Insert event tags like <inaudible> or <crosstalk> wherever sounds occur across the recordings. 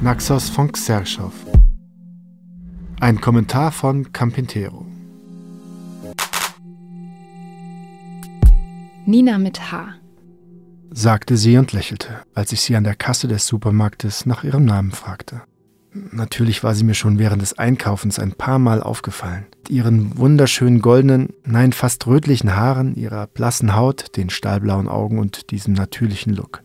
Naxos von Xerschow. Ein Kommentar von Campintero. Nina mit H. sagte sie und lächelte, als ich sie an der Kasse des Supermarktes nach ihrem Namen fragte. Natürlich war sie mir schon während des Einkaufens ein paar Mal aufgefallen. Mit ihren wunderschönen goldenen, nein fast rötlichen Haaren, ihrer blassen Haut, den stahlblauen Augen und diesem natürlichen Look.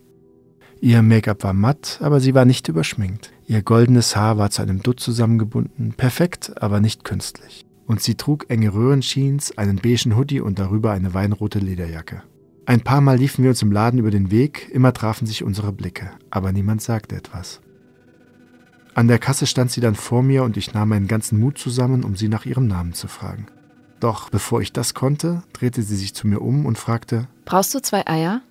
Ihr Make-up war matt, aber sie war nicht überschminkt. Ihr goldenes Haar war zu einem Dutt zusammengebunden, perfekt, aber nicht künstlich. Und sie trug enge Röhrenjeans, einen beigen Hoodie und darüber eine weinrote Lederjacke. Ein paar Mal liefen wir uns im Laden über den Weg, immer trafen sich unsere Blicke, aber niemand sagte etwas. An der Kasse stand sie dann vor mir und ich nahm meinen ganzen Mut zusammen, um sie nach ihrem Namen zu fragen. Doch bevor ich das konnte, drehte sie sich zu mir um und fragte: Brauchst du zwei Eier?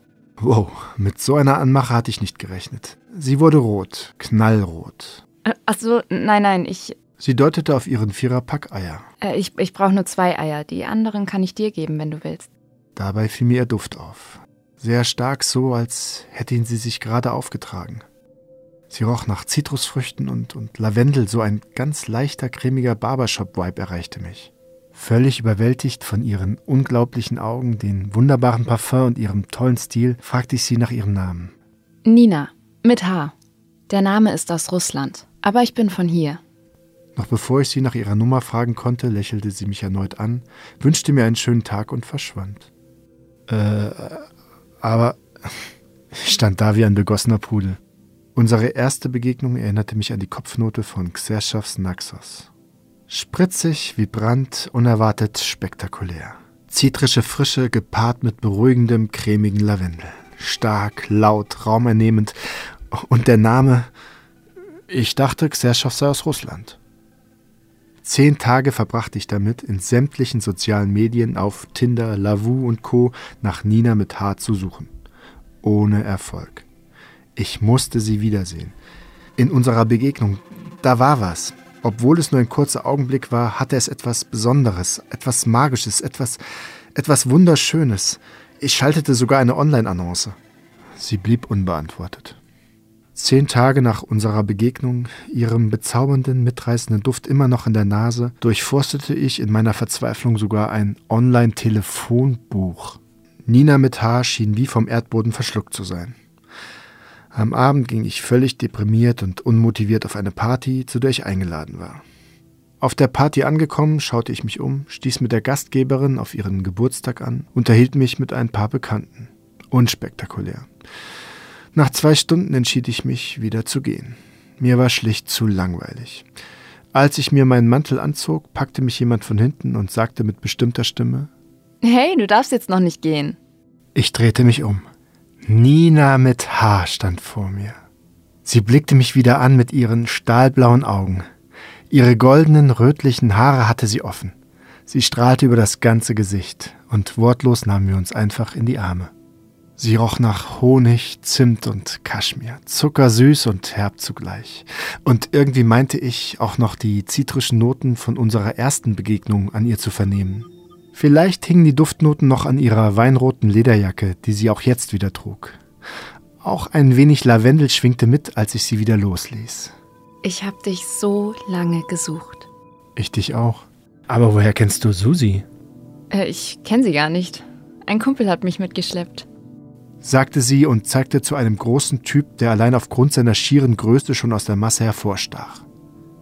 Wow, mit so einer Anmache hatte ich nicht gerechnet. Sie wurde rot, knallrot. Äh, ach so, nein, nein, ich. Sie deutete auf ihren Viererpack Eier. Äh, ich ich brauche nur zwei Eier. Die anderen kann ich dir geben, wenn du willst. Dabei fiel mir ihr Duft auf. Sehr stark, so als hätte ihn sie sich gerade aufgetragen. Sie roch nach Zitrusfrüchten und, und Lavendel, so ein ganz leichter, cremiger Barbershop-Vibe erreichte mich. Völlig überwältigt von ihren unglaublichen Augen, den wunderbaren Parfum und ihrem tollen Stil, fragte ich sie nach ihrem Namen. Nina, mit H. Der Name ist aus Russland, aber ich bin von hier. Noch bevor ich sie nach ihrer Nummer fragen konnte, lächelte sie mich erneut an, wünschte mir einen schönen Tag und verschwand. Äh, aber <laughs> ich stand da wie ein begossener Pudel. Unsere erste Begegnung erinnerte mich an die Kopfnote von Xerschows Naxos. Spritzig, vibrant, unerwartet, spektakulär. Zitrische Frische gepaart mit beruhigendem, cremigen Lavendel. Stark, laut, raumernehmend. Und der Name. Ich dachte, Xerschow sei aus Russland. Zehn Tage verbrachte ich damit, in sämtlichen sozialen Medien auf Tinder, Lavu und Co. nach Nina mit H zu suchen. Ohne Erfolg. Ich musste sie wiedersehen. In unserer Begegnung, da war was. Obwohl es nur ein kurzer Augenblick war, hatte es etwas Besonderes, etwas Magisches, etwas, etwas Wunderschönes. Ich schaltete sogar eine Online-Annonce. Sie blieb unbeantwortet. Zehn Tage nach unserer Begegnung, ihrem bezaubernden, mitreißenden Duft immer noch in der Nase, durchforstete ich in meiner Verzweiflung sogar ein Online-Telefonbuch. Nina mit Haar schien wie vom Erdboden verschluckt zu sein. Am Abend ging ich völlig deprimiert und unmotiviert auf eine Party, zu der ich eingeladen war. Auf der Party angekommen, schaute ich mich um, stieß mit der Gastgeberin auf ihren Geburtstag an, unterhielt mich mit ein paar Bekannten. Unspektakulär. Nach zwei Stunden entschied ich mich, wieder zu gehen. Mir war schlicht zu langweilig. Als ich mir meinen Mantel anzog, packte mich jemand von hinten und sagte mit bestimmter Stimme Hey, du darfst jetzt noch nicht gehen. Ich drehte mich um. Nina mit H stand vor mir. Sie blickte mich wieder an mit ihren stahlblauen Augen. Ihre goldenen, rötlichen Haare hatte sie offen. Sie strahlte über das ganze Gesicht, und wortlos nahmen wir uns einfach in die Arme. Sie roch nach Honig, Zimt und Kaschmir, zuckersüß und herb zugleich. Und irgendwie meinte ich, auch noch die zitrischen Noten von unserer ersten Begegnung an ihr zu vernehmen. Vielleicht hingen die Duftnoten noch an ihrer weinroten Lederjacke, die sie auch jetzt wieder trug. Auch ein wenig Lavendel schwingte mit, als ich sie wieder losließ. Ich hab dich so lange gesucht. Ich dich auch. Aber woher kennst du Susi? Äh, ich kenne sie gar nicht. Ein Kumpel hat mich mitgeschleppt. sagte sie und zeigte zu einem großen Typ, der allein aufgrund seiner schieren Größe schon aus der Masse hervorstach.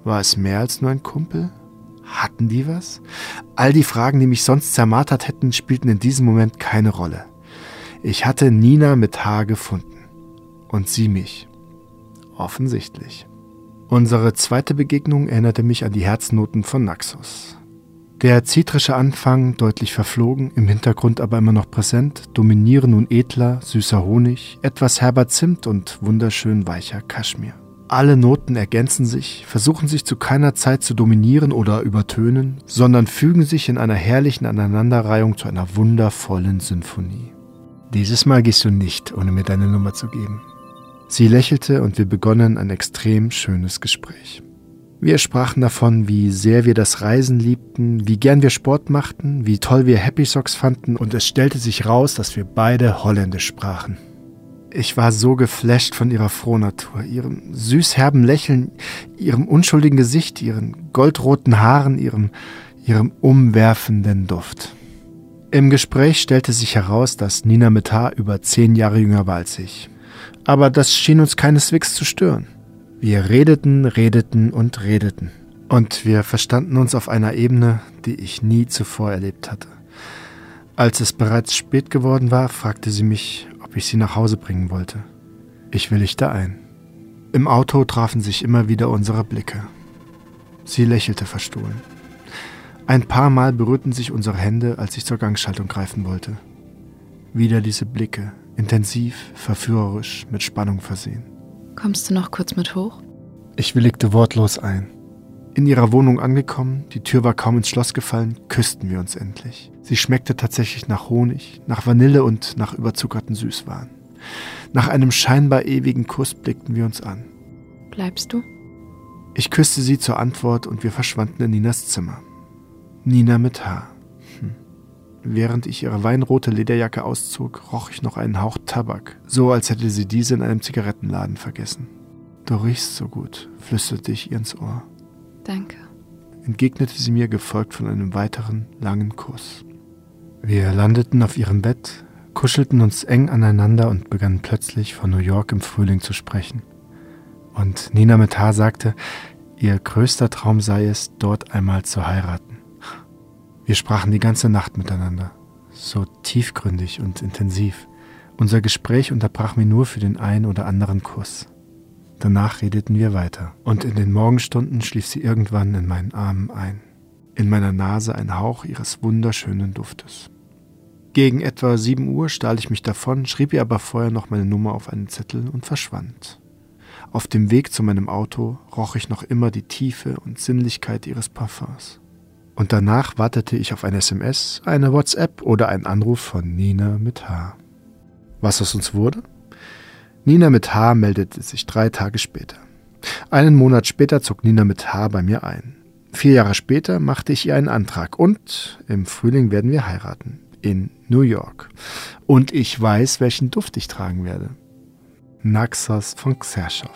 War es mehr als nur ein Kumpel? Hatten die was? All die Fragen, die mich sonst zermartert hätten, spielten in diesem Moment keine Rolle. Ich hatte Nina mit Haar gefunden. Und sie mich. Offensichtlich. Unsere zweite Begegnung erinnerte mich an die Herznoten von Naxos. Der zitrische Anfang deutlich verflogen, im Hintergrund aber immer noch präsent, dominieren nun edler, süßer Honig, etwas herber Zimt und wunderschön weicher Kaschmir. Alle Noten ergänzen sich, versuchen sich zu keiner Zeit zu dominieren oder übertönen, sondern fügen sich in einer herrlichen Aneinanderreihung zu einer wundervollen Symphonie. Dieses Mal gehst du nicht, ohne mir deine Nummer zu geben. Sie lächelte und wir begonnen ein extrem schönes Gespräch. Wir sprachen davon, wie sehr wir das Reisen liebten, wie gern wir Sport machten, wie toll wir Happy Socks fanden und es stellte sich raus, dass wir beide Holländisch sprachen. Ich war so geflasht von ihrer Frohnatur, ihrem süß-herben Lächeln, ihrem unschuldigen Gesicht, ihren goldroten Haaren, ihrem, ihrem umwerfenden Duft. Im Gespräch stellte sich heraus, dass Nina Mettar über zehn Jahre jünger war als ich. Aber das schien uns keineswegs zu stören. Wir redeten, redeten und redeten. Und wir verstanden uns auf einer Ebene, die ich nie zuvor erlebt hatte. Als es bereits spät geworden war, fragte sie mich, ob ich sie nach Hause bringen wollte. Ich willigte ein. Im Auto trafen sich immer wieder unsere Blicke. Sie lächelte verstohlen. Ein paar Mal berührten sich unsere Hände, als ich zur Gangschaltung greifen wollte. Wieder diese Blicke, intensiv, verführerisch, mit Spannung versehen. Kommst du noch kurz mit hoch? Ich willigte wortlos ein. In ihrer Wohnung angekommen, die Tür war kaum ins Schloss gefallen, küssten wir uns endlich. Sie schmeckte tatsächlich nach Honig, nach Vanille und nach überzuckerten Süßwaren. Nach einem scheinbar ewigen Kuss blickten wir uns an. Bleibst du? Ich küsste sie zur Antwort und wir verschwanden in Ninas Zimmer. Nina mit Haar. Hm. Während ich ihre weinrote Lederjacke auszog, roch ich noch einen Hauch Tabak, so als hätte sie diese in einem Zigarettenladen vergessen. Du riechst so gut, flüsterte ich ihr ins Ohr. Danke, entgegnete sie mir, gefolgt von einem weiteren langen Kuss. Wir landeten auf ihrem Bett, kuschelten uns eng aneinander und begannen plötzlich von New York im Frühling zu sprechen. Und Nina Metar sagte, ihr größter Traum sei es, dort einmal zu heiraten. Wir sprachen die ganze Nacht miteinander, so tiefgründig und intensiv. Unser Gespräch unterbrach mir nur für den einen oder anderen Kuss. Danach redeten wir weiter, und in den Morgenstunden schlief sie irgendwann in meinen Armen ein. In meiner Nase ein Hauch ihres wunderschönen Duftes. Gegen etwa sieben Uhr stahl ich mich davon, schrieb ihr aber vorher noch meine Nummer auf einen Zettel und verschwand. Auf dem Weg zu meinem Auto roch ich noch immer die Tiefe und Sinnlichkeit ihres Parfums und danach wartete ich auf ein SMS, eine WhatsApp oder einen Anruf von Nina mit H. Was aus uns wurde? Nina mit H meldete sich drei Tage später. Einen Monat später zog Nina mit H bei mir ein. Vier Jahre später machte ich ihr einen Antrag und im Frühling werden wir heiraten. In New York. Und ich weiß, welchen Duft ich tragen werde. Naxos von Xerschow.